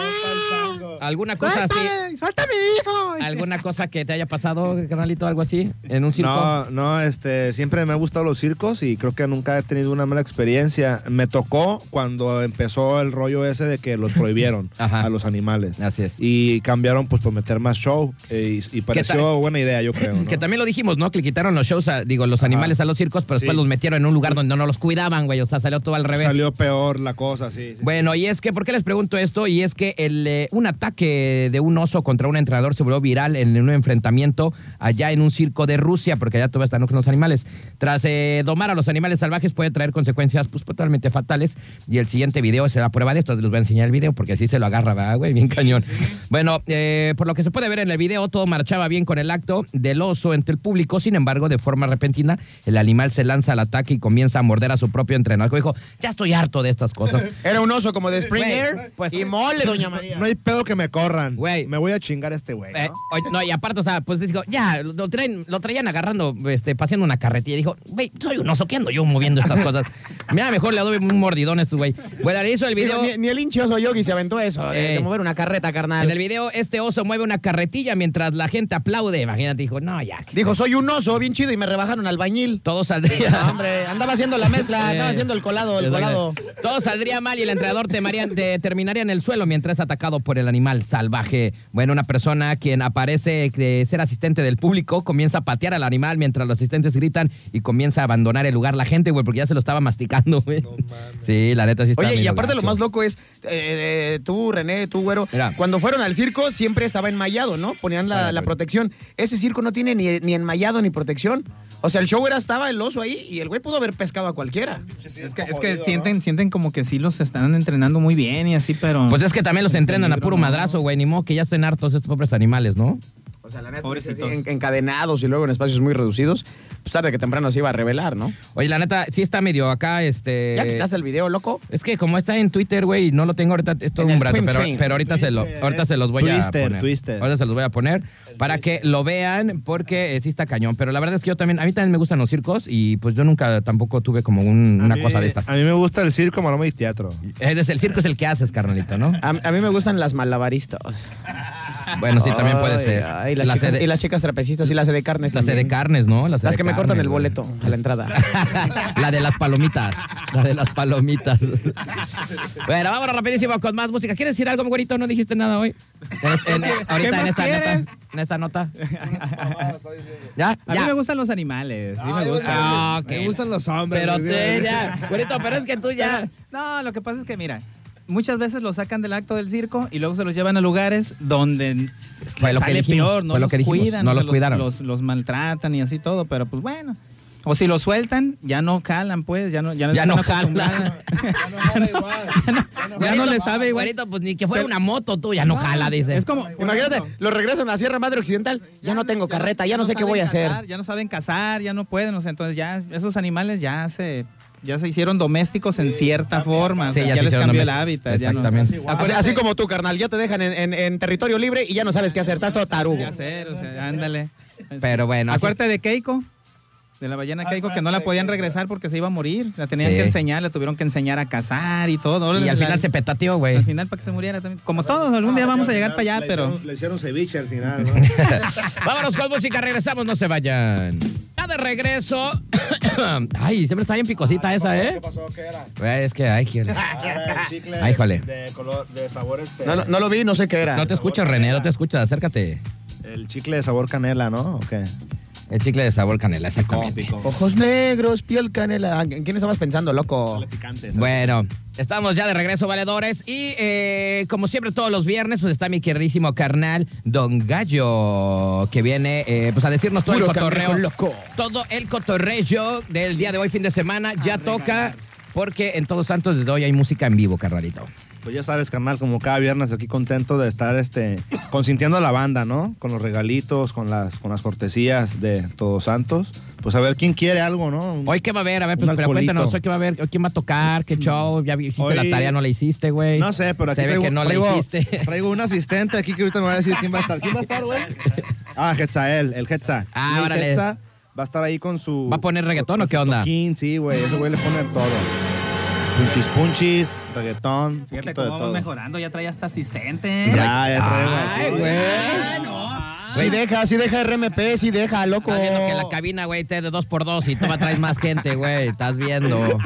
¿alguna cosa así? ¡Suéltame! ¡Suéltame, hijo! ¿Alguna cosa que te haya pasado, carnalito, algo así? ¿En un circo? No, no, este, siempre me han gustado los circos y creo que nunca he tenido una mala experiencia. Me tocó cuando empecé empezó el rollo ese de que los prohibieron a los animales. Así es. Y cambiaron pues por meter más show eh, y, y pareció buena idea, yo creo. ¿no? Que también lo dijimos, ¿no? Que le quitaron los shows, a- digo, los animales a los circos, pero después los metieron en un lugar donde no los cuidaban, güey. O sea, salió todo al revés. Salió peor la cosa, sí. sí. Bueno, y es que, ¿por qué les pregunto esto? Y es que el, eh, un ataque de un oso contra un entrenador se volvió viral en un enfrentamiento allá en un circo de Rusia, porque allá todavía están con los animales. Tras eh, domar a los animales salvajes puede traer consecuencias pues, totalmente fatales. Y el siguiente video será prueba de esto. Les voy a enseñar el video porque así se lo agarra, ¿verdad, güey? Bien cañón. Bueno, eh, por lo que se puede ver en el video, todo marchaba bien con el acto del oso entre el público. Sin embargo, de forma repentina, el animal se lanza al ataque y comienza a morder a su propio entrenador. Dijo, ya estoy harto de estas cosas. Era un oso como de Springer. Güey, pues- y mole, doña María. No hay pedo que me corran. Güey. Me voy a chingar a este güey. Eh, ¿no? oye, no, y aparte, o sea, pues digo, ya, lo, traen, lo traían agarrando, este, paseando una carretilla. Dijo, güey, soy un oso, ¿qué ando yo moviendo estas cosas? Mira, mejor le doy un mordidón a este güey. Bueno, el video. Digo, ni, ni el hinchoso yogi se aventó eso, de, Eh. de mover una carreta, carnal. En el video, este oso mueve una carretilla mientras la gente aplaude. Imagínate, dijo, no, ya. Dijo, soy un oso bien chido y me rebajaron albañil. Todo saldría. No, hombre, andaba haciendo la mezcla, andaba Eh, haciendo el colado, el colado. Todo saldría mal y el entrenador temaría- te- terminaría en el suelo mientras es atacado por el animal salvaje. Bueno, una persona quien aparece de ser asistente del público comienza a patear al animal mientras los asistentes gritan y comienza a abandonar el lugar. La gente, güey, porque ya se lo estaba masticando, güey. sí, la neta sí está Oye, y aparte lo más loco es, eh, eh, tú, René, tú, güero, Mira. cuando fueron al circo siempre estaba enmayado, ¿no? Ponían la, protección. Ese circo no tiene ni, ni enmayado ni protección. O sea, el show era, estaba el oso ahí y el güey pudo haber pescado a cualquiera. Es que, es que sienten, sienten como que sí los están entrenando muy bien y así, pero. Pues es que también los entrenan a puro madrazo, güey. Ni modo que ya estén hartos estos pobres animales, ¿no? O sea, la neta, Pobrecitos. encadenados y luego en espacios muy reducidos, pues tarde que temprano se iba a revelar, ¿no? Oye, la neta, sí está medio acá, este... ¿Ya quitaste el video, loco? Es que como está en Twitter, güey, y no lo tengo ahorita, es todo En un brazo, Twin pero, Twin. pero ahorita, se lo, ahorita se los voy a poner. Twister. Ahorita se los voy a poner para que lo vean, porque eh, sí está cañón. Pero la verdad es que yo también, a mí también me gustan los circos y pues yo nunca tampoco tuve como un- una mí- cosa de estas. A mí me gusta el circo, maroma y teatro. Es el circo es el que haces, carnalito, ¿no? A, a mí me gustan las malabaristas. Bueno, sí, también puede ser. ay, las la chicas, sede, y las chicas trapecistas y las de carnes la sede también. carnes, ¿no? Las que me cortan el güey. boleto a la entrada. la de las palomitas. La de las palomitas. bueno, vámonos rapidísimo con más música. ¿Quieres decir algo, güerito? No dijiste nada hoy. En- en- ahorita en más esta quieres? nota. En esta nota. ¿Ya? A mí me gustan los animales. Sí, me Ay, gustan. Ah. Me gustan los hombres. Pero tú ya. Güerito, pero es que tú ya. No, lo que pasa es que, mira, muchas veces los sacan del acto del circo y luego se los llevan a lugares donde Fue les lo que sale dijimos, peor, no fue lo los que dijimos, cuidan, no los cuidaron. Los, los maltratan y así todo, pero pues bueno. O si los sueltan, ya no calan, pues, ya no, ya no, Ya están no. Ya no le sabe igual. Güerito, pues ni que fuera una moto, tú ya no jala, dice. Es como, Imagínate, los regresan a Sierra Madre Occidental. Ya no tengo carreta, ya no sé qué voy a hacer. cazar, Ya no saben cazar, ya no pueden, o sea, entonces ya esos animales ya se ya se hicieron domésticos en cierta forma, o Sí, sea, ya se les hicieron cambió el hábitat. ya no- Exactamente. Así, así como tú, carnal, ya te dejan en, en- en territorio libre y ya no sabes qué hacer. Estás todo tarugo. qué hacer, o sea, ándale. Pero bueno, así- Acuérdate de Keiko, de la ballena Keiko, que no la podían regresar porque se iba a morir. La tenían Sí. que enseñar, le tuvieron que enseñar a cazar y todo. Y al La- final se petateó, güey. Al final para que se muriera también. Como todos, algún día vamos a llegar para allá, Le pero... hicieron- Le hicieron ceviche al final, ¿no? Vámonos con música, regresamos, no se vayan. Ya de regreso. ay, siempre está bien picosita esa, ¿eh? pasó? ¿Qué era? Es que, ay, que- Ah, el chicle Ay, jole. de color, de sabor este. No, no, no lo vi, no sé qué era. No te escuchas, René, no te escuchas, acércate. El chicle de sabor canela, ¿no? ¿O qué? El chicle de sabor canela, exactamente. Ojos negros, piel canela. ¿En quién estabas pensando, loco? Picante. Bueno, estamos ya de regreso, valedores. Y eh, como siempre, todos los viernes, pues está mi queridísimo carnal, Don Gallo, que viene pues a decirnos todo Puro el cotorreo. loco. Todo el cotorreo del día de hoy, fin de semana, ya toca. Porque en Todos Santos desde hoy hay música en vivo, carnalito. Pues ya sabes, carnal, como cada viernes aquí contento de estar este consintiendo a la banda, ¿no? Con los regalitos, con las, con las cortesías de Todos Santos. Pues a ver quién quiere algo, ¿no? Hoy qué va a haber, a ver, pues, pero cuéntanos, hoy qué va a haber, hoy quién va a tocar, qué show, ya hiciste Hoy- la tarea, no la hiciste, güey. No sé, pero aquí Se ve traigo, que no traigo, la hiciste. traigo un asistente aquí que ahorita me va a decir quién va a estar. ¿Quién va a estar, güey? Ah, Hetzael, el Hetza. Ah, el órale. Va a estar ahí con su... ¿Va a poner reggaetón o qué onda? toquín, sí, güey, ese güey le pone todo. Punchis punchis, reggaetón, Fíjate de cómo todo. vamos mejorando, ya trae hasta asistente. Ya, ya traigo. Ay, güey. Sí deja, sí deja RMP, sí deja, loco. Estás viendo que la cabina, güey, te de dos por dos y tú traes más gente, güey. Estás viendo.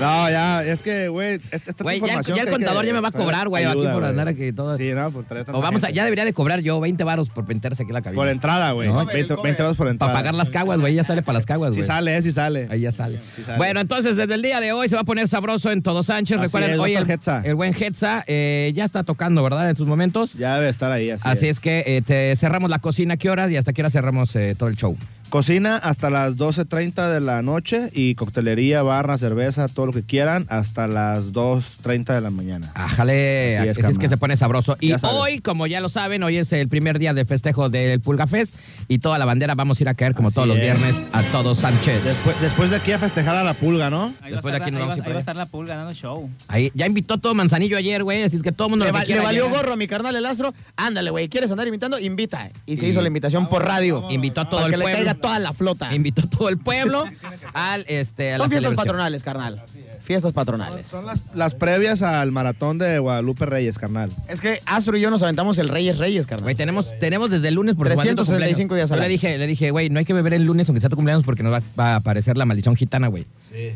No, ya, es que, güey, esta, esta Güey, ya, información ya el que- contador ya me va a cobrar, güey, aquí por andar aquí todo. Sí, no, por traer O vamos a, ya debería de cobrar yo 20 varos por meterse aquí la cabina. Por entrada, güey. No. 20, 20 euros por entrada. Para pagar las caguas, güey, ya sale para las caguas, Si güey. sale, eh, si sale. Ahí ya sale. Sí sale. Bueno, entonces desde el día de hoy se va a poner sabroso en Todo Sánchez. Así Recuerden, es, hoy el, el buen Hetza eh, ya está tocando, ¿verdad? En sus momentos. Ya debe estar ahí, así, Así es. es que eh, te cerramos la cocina, ¿qué horas? Y hasta qué hora cerramos eh, todo el show. Cocina hasta las 12.30 de la noche y coctelería, barra, cerveza, todo lo que quieran, hasta las 2.30 de la mañana. Ájale, Así así es, que se pone sabroso. Y hoy, como ya lo saben, hoy es el primer día de festejo del Pulga Fest y toda la bandera vamos a ir a caer como Así todos los es. viernes a Todo Sánchez. Después, después de aquí a festejar a la pulga, ¿no? Ahí Después a de aquí estar, nos ahí vamos a va- ahí va a estar la pulga dando show. Ahí, ya invitó todo Manzanillo ayer, güey, así es que todo el mundo Le, lo va- le valió gorro a mi carnal el astro. Ándale, güey. ¿Quieres andar invitando? Invita. Y se Y- hizo la invitación por radio. Invitó a todo el pueblo. Toda la flota. Invitó a todo el pueblo al este a Son fiestas patronales, carnal. Fiestas patronales. Son las, las previas al maratón de Guadalupe Reyes, carnal. Es que Astro y yo nos aventamos el Reyes Reyes, carnal. Güey, tenemos, tenemos desde el lunes porque 365 días al Yo le año. dije, le dije, güey, no hay que beber el lunes aunque sea tu cumpleaños porque nos va, va a aparecer la maldición gitana, güey.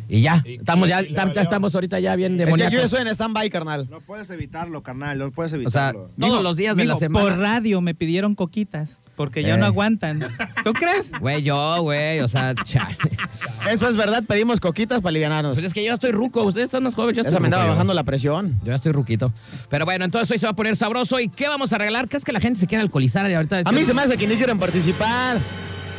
Y ya, estamos ya, tam- ya estamos ahorita ya bien demoníacos. yo estoy en stand-by, carnal. No puedes evitarlo, carnal, no puedes O sea, evitarlo. todos los días de la semana. Por radio me pidieron coquitas porque ya Eh. no aguantan. ¿Tú crees? Güey, yo, güey, o sea, chale. Eso es verdad, pedimos coquitas para aliviarnos. Pues es que yo estoy ruco, ustedes están más jóvenes, yo estoy Esa me andaba bajando la presión. Yo ya estoy ruquito. Pero bueno, entonces hoy se va a poner sabroso. ¿Y qué vamos a regalar? ¿Crees que la gente se quiera alcoholizar de ahorita? A mí se me hace que ni quieren participar.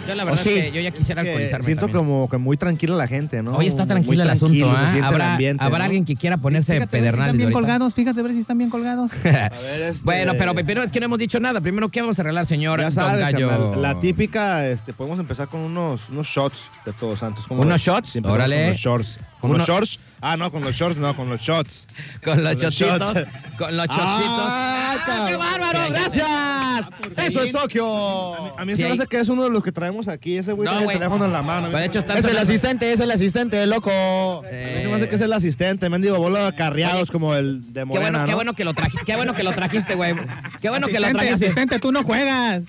Yo la verdad ¿O sí? es que yo ya quisiera Que alcoholizarme siento también. como que muy tranquila la gente, ¿no? Hoy está Muy tranquilo el tranquilo, asunto, se siente el Habrá, ambiente, habrá ¿no? alguien que quiera ponerse Fíjate si pedernal. están bien colgados, fíjate a ver si están bien colgados. A ver, este- Bueno, pero primero es que no hemos dicho nada. Primero, ¿qué vamos a arreglar, señor Ya Don sabes, Gallo? carnal, la típica, este, podemos empezar con unos, unos shots de Todos Santos. ¿Cómo ¿Unos ves? shots? Órale. Con los shorts. ¿Con Uno- los shorts? Ah, no, con los shorts, no, con los shots. Con los Con los. Con los chochitos. ¡Ah, ¡Qué cabrón! bárbaro! Sí. ¡Gracias! Eso es Tokio. A mí Sí, se me hace que es uno de los que traemos aquí. Ese güey No, tiene el teléfono en la mano. Pues, de hecho, Es el asistente, es el asistente, loco. A mí se me hace que es el asistente. Me digo, bola de acarreados como el de Qué Morena, bueno, qué ¿no? bueno que lo trajiste, qué bueno que lo trajiste, güey. Qué bueno que lo asistente, trajiste. asistente, tú no juegas.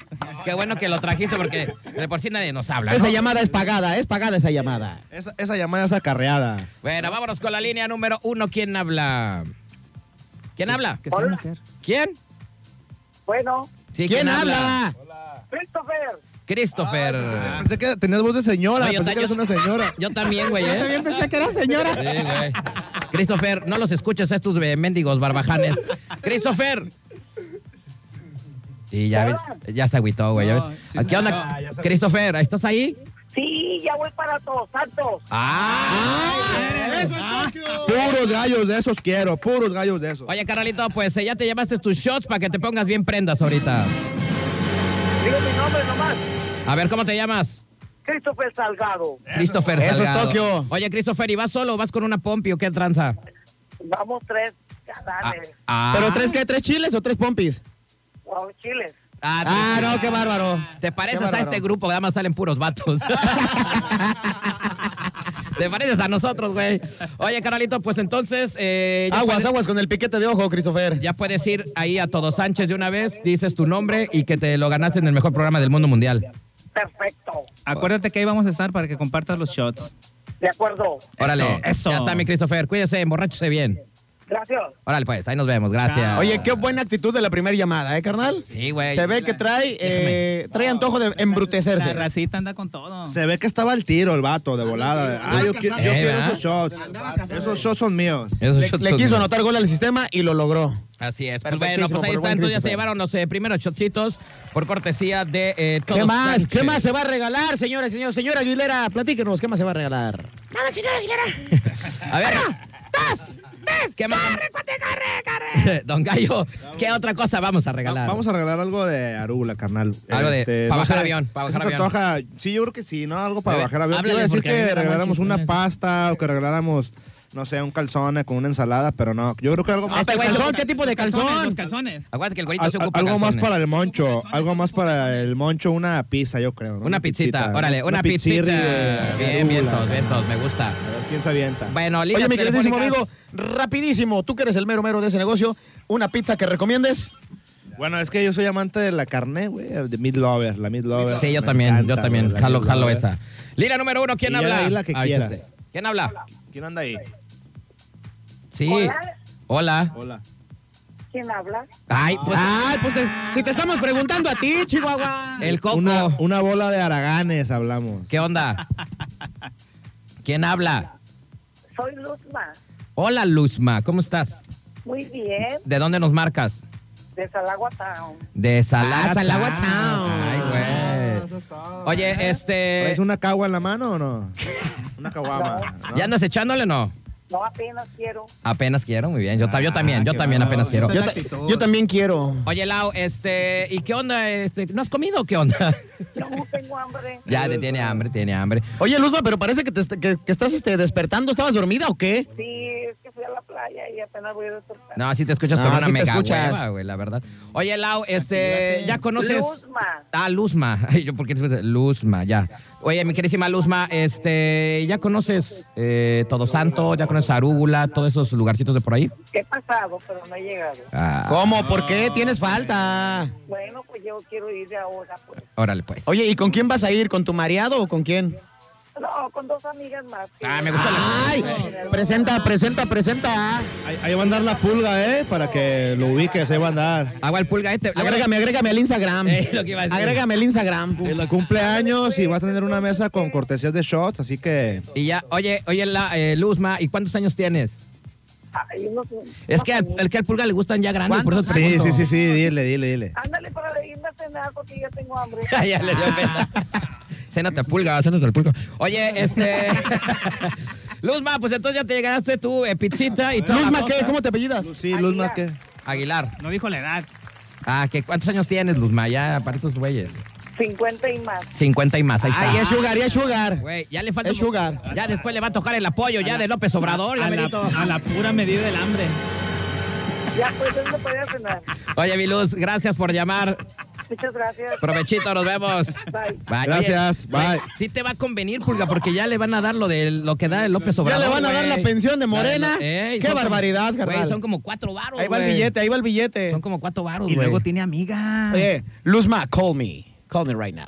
Qué bueno que lo trajiste porque de por sí nadie nos habla. ¿no? Esa llamada es pagada, es pagada esa llamada. Esa, esa llamada es acarreada. Bueno, vámonos con la línea número uno. ¿Quién habla? ¿Quién habla? Que sea Hola. mujer. ¿Quién? Bueno, Sí, ¿Quién habla? Christopher, Christopher. Pensé que tenías voz de señora. Oye, yo pensé ta- que eres yo- una señora. Yo también, güey, Yo ¿eh? también pensé que era señora. Sí, güey. Christopher, no los escuches a estos eh, mendigos barbajanes. Christopher. Sí, ya, ves- ya se agüitó, güey. ya No, ves. sí ¿A se ¿Qué onda? Ya se Christopher, ¿estás ahí? Sí, ya voy para Todos Santos. ¡Ah! Puros gallos de esos quiero. Puros gallos de esos. Oye, carnalito, pues eh, ya te llevaste tus shots para que te pongas bien prendas ahorita. Digo mi nombre nomás, A ver, ¿cómo te llamas? Christopher Salgado. Christopher Eso es Salgado. Tokio. Oye, Christopher, ¿y vas solo o vas con una pompi o qué tranza? Vamos tres Ah, canales, ah. ¿Pero tres qué? ¿Tres chiles o tres pompis? wow, chiles. Ah, Ah, no, qué bárbaro. Te pareces a este grupo, además salen puros vatos. Te pareces a nosotros, güey. Oye, carnalito, pues entonces. eh, Aguas, puedes- aguas con el piquete de ojo, Christopher. Ya puedes ir ahí a Todo Sánchez de una vez, dices tu nombre y que te lo ganaste en el mejor programa del mundo mundial. Perfecto, Acuérdate que ahí vamos a estar para que compartas los shots. de acuerdo. Órale, eso. Ya está, mi Christopher. Cuídese, emborráchese bien. Gracias. Órale, pues, ahí nos vemos. Gracias. Oye, qué buena actitud de la primera llamada, ¿eh, carnal? Sí, güey. Se ve que trae, eh, trae antojo de La embrutecerse. racita anda con todo. Se ve que estaba al tiro el vato de volada. Ah, yo, qui- yo Eh, quiero ¿verdad? esos shots. Esos shots son míos. Esos Le, shots le son- quiso anotar gol al sistema y lo logró. Así es. Pues Perfectísimo, bueno, pues ahí por está. buen Entonces ya se Christopher. llevaron los eh, primeros shotcitos por cortesía de eh, ¿Qué Todos más? Sánchez. ¿Qué más se va a regalar, señores, señor? Señora Aguilera, platíquenos, ¿qué más se va a regalar? A ver. ¡Das! ¡Das! ¿Qué más? ¡Corre, cuate, corre, corre! Don Gallo, ¿qué otra cosa vamos a regalar? Vamos a regalar algo de Arula, carnal. Este, Algo de- para bajar avión, para ¿no se bajar avión. antoja? Sí, yo creo que sí, ¿no? Algo para bajar avión. A decir que regaláramos una pasta o que regaláramos, no sé, un calzone con una ensalada, pero no. Yo creo que algo más, ¿Hasta el güey, calzón? los- ¿Qué tipo de Calzones, calzón? Los calzones. Acuérdate que el güerito se ocupa algo más para el moncho. Algo más para el moncho, una pizza, yo creo. ¿no? Una pizzita, órale, una, pizzirri pizzita. de bien, bien, todos, bien, todos, me gusta. Quién se avienta. Bueno, Oye, mi queridísimo amigo, rapidísimo, tú que eres el mero mero de ese negocio, una pizza que recomiendes. Bueno, es que yo soy amante de la carne, güey, de Meat Lover, la Meat Lover. Sí, yo Me también, yo también. la Jalo, jalo esa. Línea número uno, ¿quién Y habla? la que usted. ¿Quién habla? ¿Quién anda ahí? Sí. Hola. Hola. Hola. ¿Quién habla? Ay, pues. Ay, pues eh, si te estamos preguntando a ti, Chihuahua. El coco. Una, una bola de araganes hablamos. ¿Qué onda? ¿Quién habla? Soy Luzma. Hola, Luzma. ¿Cómo estás? Muy bien. ¿De dónde nos marcas? De Salagua Town. De Salagua. Ah, Salagua Town. Ay, güey. Oye, este. ¿Traes una cagua en la mano o no? Una caguama. ¿no? ¿Ya andas echándole o no? No apenas quiero. Apenas quiero, muy bien. Yo, Ah, también, yo también apenas quiero. Yo, ta- yo también quiero. Oye, Lau, este, ¿y qué onda? Este, ¿No has comido o qué onda? No tengo hambre. ya, te tiene hambre, tiene hambre. Oye, Luzma, pero parece que, te que estás este, despertando. ¿Estabas dormida o qué? Sí, es que fui a la playa y apenas voy a despertar. No, así te escuchas No, con una sí te mega escuchas. hueva, güey, la verdad. Oye, Lau, este, ¿ya conoces? Luzma. Ah, Luzma. Ay, yo, ¿por qué te- Luzma, ya. Oye, mi querísima Luzma, este, ¿ya conoces eh, Todo Santo? ¿Ya conoces Arúgula? Todos esos lugarcitos de por ahí. He pasado, pero no he llegado. Ah, ¿Cómo? ¿Por qué? Tienes falta. Bueno, pues yo quiero ir de ahora. Pues. órale, pues. Oye, ¿y con quién vas a ir? ¿Con tu mareado o con quién? No, con dos amigas más. Ah, me gusta la- Ay, presenta, presenta, presenta. Ahí, ahí va a andar la pulga, ¿eh? Para que lo ubiques, ahí va a andar. Agua el pulga este. Agrégame, agrégame al Instagram. Eh, lo que iba a decir. Agrégame al Instagram. Cumpleaños y va a tener una mesa con cortesías de shots, así que Y ya, oye, oye, la, eh, Luzma, ¿y cuántos años tienes? Ay, unos- Es que al, el que al pulga le gustan ya grandes, por eso te sí, pregunto. sí, sí, sí, dile, dile, dile. Ándale para irme a cenar porque ya tengo hambre. ya le dio pena. Cénate pulga, cénate pulga. Oye, este. Luzma, pues entonces ya te llegaste tu eh, pizzita y toda la Luzma. ¿qué? ¿Cómo te apellidas? Sí, Luz más que. Aguilar. No dijo la edad. Ah, ¿qué, ¿cuántos años tienes, Luzma? Ya para estos güeyes. 50 y más. 50 y más, ahí está. Ay, es sugar, ya es sugar. Güey, ya le falta. Es un- sugar. Ya después le va a tocar el apoyo ya de López Obrador. ya a, la, merito. a la pura medida del hambre. Ya pues, me puede cenar. Oye, mi Luz, gracias por llamar. Muchas gracias. Provechito, nos vemos. Bye. Bye. Gracias, güey, bye. Sí te va a convenir, Pulga, porque ya le van a dar lo de lo que da el López Ya Obrador. le van a dar güey. la pensión de Morena. Ey, Qué barbaridad, Güey, son como cuatro varos, Ahí va el güey. billete, ahí va el billete. Son como cuatro varos, Y güey. luego tiene amiga. Oye, Luzma, call me. Call me right now.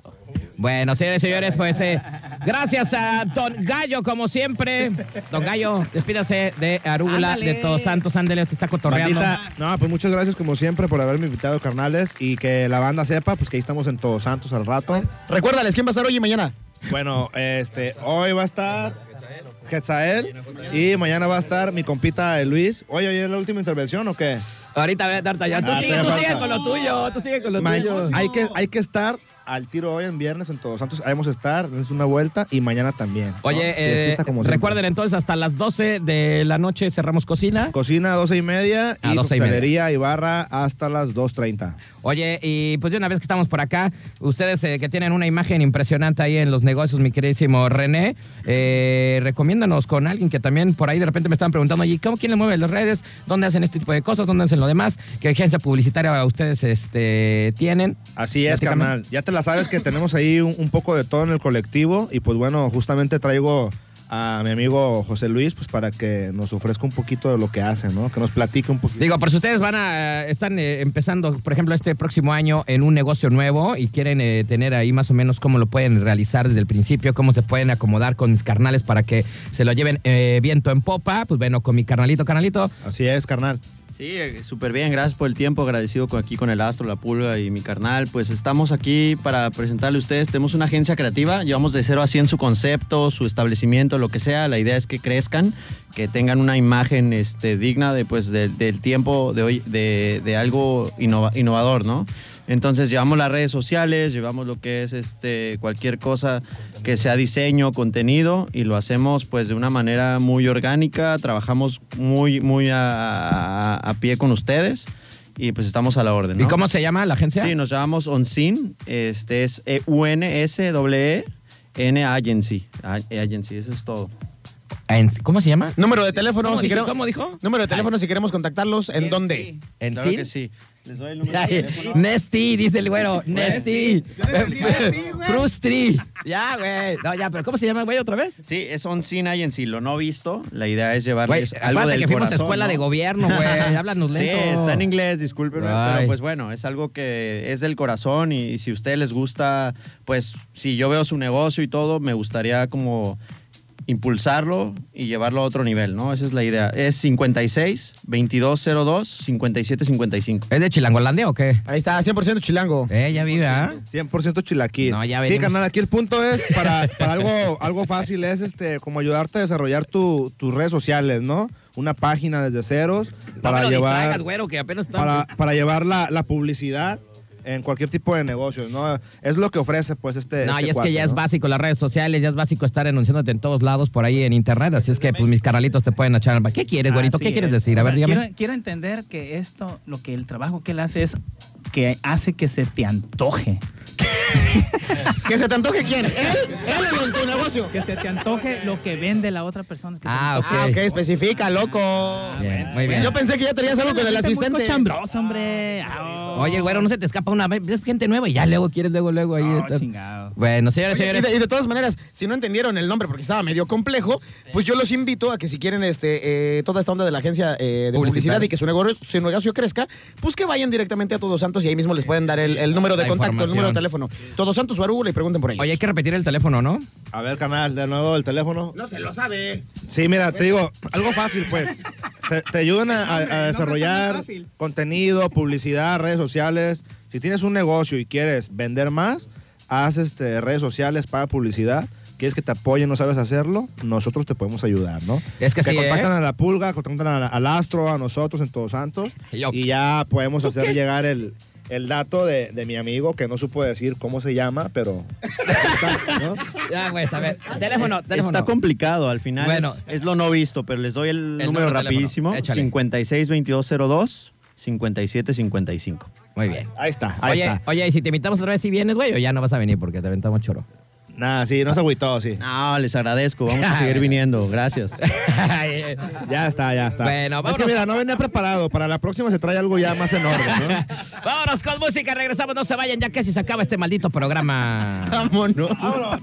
Bueno, señores y señores, pues eh, gracias a Don Gallo, como siempre. Don Gallo, despídase de Ándale. de Todos Santos. Ándale, te está cotorreando. Bandita, no, pues muchas gracias como siempre por haberme invitado, carnales, y que la banda sepa, pues que ahí estamos en Todos Santos al rato. Recuérdales, ¿quién va a estar hoy y mañana? Bueno, este, hoy va a estar Quetzal y mañana va a estar mi compita eh, Luis. Oye, oye, ¿es la última intervención o qué? Ahorita voy a darte ya. Tú Ah, sigue, todavía tú falta. sigue con lo tuyo, tú sigue con lo Ma- tuyo. hay, que, hay que estar al tiro hoy en viernes en Todos Santos. Ahí vamos a estar, es una vuelta y mañana también. ¿no? Oye, eh, como recuerden entonces, hasta las 12 de la noche cerramos cocina. Cocina a 12 y media A y 12 y y barra hasta las 2.30. Oye, y pues de una vez que estamos por acá, ustedes eh, que tienen una imagen impresionante ahí en los negocios, mi queridísimo René, eh, recomiéndanos con alguien que también por ahí de repente me estaban preguntando, oye, ¿cómo, ¿quién le mueve las redes? ¿Dónde hacen este tipo de cosas? ¿Dónde hacen lo demás? ¿Qué agencia publicitaria ustedes este, tienen? Así es, carnal. Ya te la sabes que tenemos ahí un, un poco de todo en el colectivo y pues bueno, justamente traigo a mi amigo José Luis pues para que nos ofrezca un poquito de lo que hace, ¿no? Que nos platique un poquito. Digo, por si ustedes van a, están eh, empezando, por ejemplo, este próximo año en un negocio nuevo y quieren eh, tener ahí más o menos cómo lo pueden realizar desde el principio, cómo se pueden acomodar con mis carnales para que se lo lleven eh, viento en popa, pues bueno, con mi carnalito, carnalito. Así es, carnal. Sí, eh, súper bien, gracias por el tiempo, agradecido con- aquí con el Astro, la Pulga y mi carnal. Pues estamos aquí para presentarle a ustedes, tenemos una agencia creativa, llevamos de 0 a 100 su concepto, su establecimiento, lo que sea. La idea es que crezcan, que tengan una imagen este, digna de, pues, de- del tiempo de hoy, de, algo innova- innovador, ¿no? Entonces llevamos las redes sociales, llevamos lo que es este, cualquier cosa que sea diseño, contenido y lo hacemos pues de una manera muy orgánica, trabajamos muy, muy a, a- a pie con ustedes y pues estamos a la orden. ¿Y cómo se llama la agencia? Sí, nos llamamos Onsin, este es E U-N-S-E-N Agency, A- Agency, eso es todo. ¿Cómo se llama? Número de teléfono, ¿Cómo si dijo? queremos. ¿Cómo dijo? Número de teléfono si queremos contactarlos. ¿En dónde? ¿En Claro sí? que sí. Les doy el número de teléfono. Nesty, dice el güero. Nesty. Frustri. Ya, güey. No, ya, pero ¿cómo se llama, güey, otra vez? Sí, es Onsin Agency, lo no visto, la idea es Güey, llevarles algo del que fuimos a escuela ¿no? de gobierno, güey. Háblanos Sí, lento. está en inglés, discúlpenme, Ay. pero pues bueno, es algo que es del corazón y, si a ustedes les gusta, pues si yo veo su negocio y todo, me gustaría como impulsarlo y llevarlo a otro nivel, ¿no? Esa es la idea. Es 56 2202 5755. ¿Es de Chilangolandia o qué? Ahí está, 100% chilango. Eh, ya vive, ¿ah? 100% chilaquil. No, ya sí, venimos. carnal, aquí el punto es, para, para algo, algo fácil, es este como ayudarte a desarrollar tu- tus redes sociales, ¿no? Una página desde ceros para no me lo llevar... distraigas, güero, que apenas para, para llevar la, la publicidad en cualquier tipo de negocios, ¿no? Es lo que ofrece, pues, este. No, este y es cuate, que ya es básico las redes sociales, ya es básico estar anunciándote en todos lados por ahí en internet. Así es que, pues, mis carnalitos te pueden echar. ¿Qué quieres, güerito? Así ¿Qué quieres es. decir? A O ver, sea, dígame. Quiero, quiero entender que esto, lo que el trabajo que él hace es que hace que se te antoje. ¿Que se te antoje quién? ¿Él? ¿Él en tu negocio? Que se te antoje lo que vende la otra persona. que Ah, te Ah, ok. ok, especifica, loco. Bien, muy bien. Yo pensé que ya tenías algo con el asistente. cochambrosa, hombre. Ah, Oye, güero, no se te escapa una vez. Es gente nueva y ya luego quieres, luego, luego ahí. oh, chingado. Bueno, señores, Oye, y, señores. de, y de todas maneras, si no entendieron el nombre porque estaba medio complejo, pues yo los invito a que si quieren este eh, toda esta onda de la agencia eh, de publicidad y que su negocio, su negocio crezca, pues que vayan directamente a Todos Santos y ahí mismo les pueden dar el, el número de La contacto, el número de teléfono. Todos Santos o Arúgula y pregunten por ellos. Oye, hay que repetir el teléfono, ¿no? A ver, canal, de nuevo el teléfono. no se lo sabe. Sí, mira, te digo, algo fácil, pues. Te, te ayudan a, a- a desarrollar contenido, publicidad, redes sociales. Si tienes un negocio y quieres vender más, haz este, redes sociales, paga publicidad. ¿Quieres que te apoyen, no sabes hacerlo? Nosotros te podemos ayudar, ¿no? Es que sí, contactan ¿eh? a la pulga, contactan a- al astro, a nosotros en Todos Santos. Yo. Y ya podemos hacer llegar el, el dato de, de mi amigo, que no supo decir cómo se llama, pero... está, ¿no? Ya, güey, a ver. Teléfono, teléfono. Está complicado, al final Bueno. es, es lo no visto, pero les doy el, El número rapidísimo. Échale. 56 2202 5755. Muy bien. Ahí está, ahí Oye, está. oye, y si te invitamos otra vez, si vienes, güey, o ya no vas a venir porque te aventamos choro. Nada, sí, no se agüitó, sí. No, les agradezco. Vamos a seguir viniendo. Gracias. Ya está, ya está. Bueno, es vámonos. que mira, no venía preparado. Para la próxima se trae algo ya más enorme, ¿no? Vámonos con música, regresamos, no se vayan ya casi se acaba este maldito programa. Vámonos. Vámonos.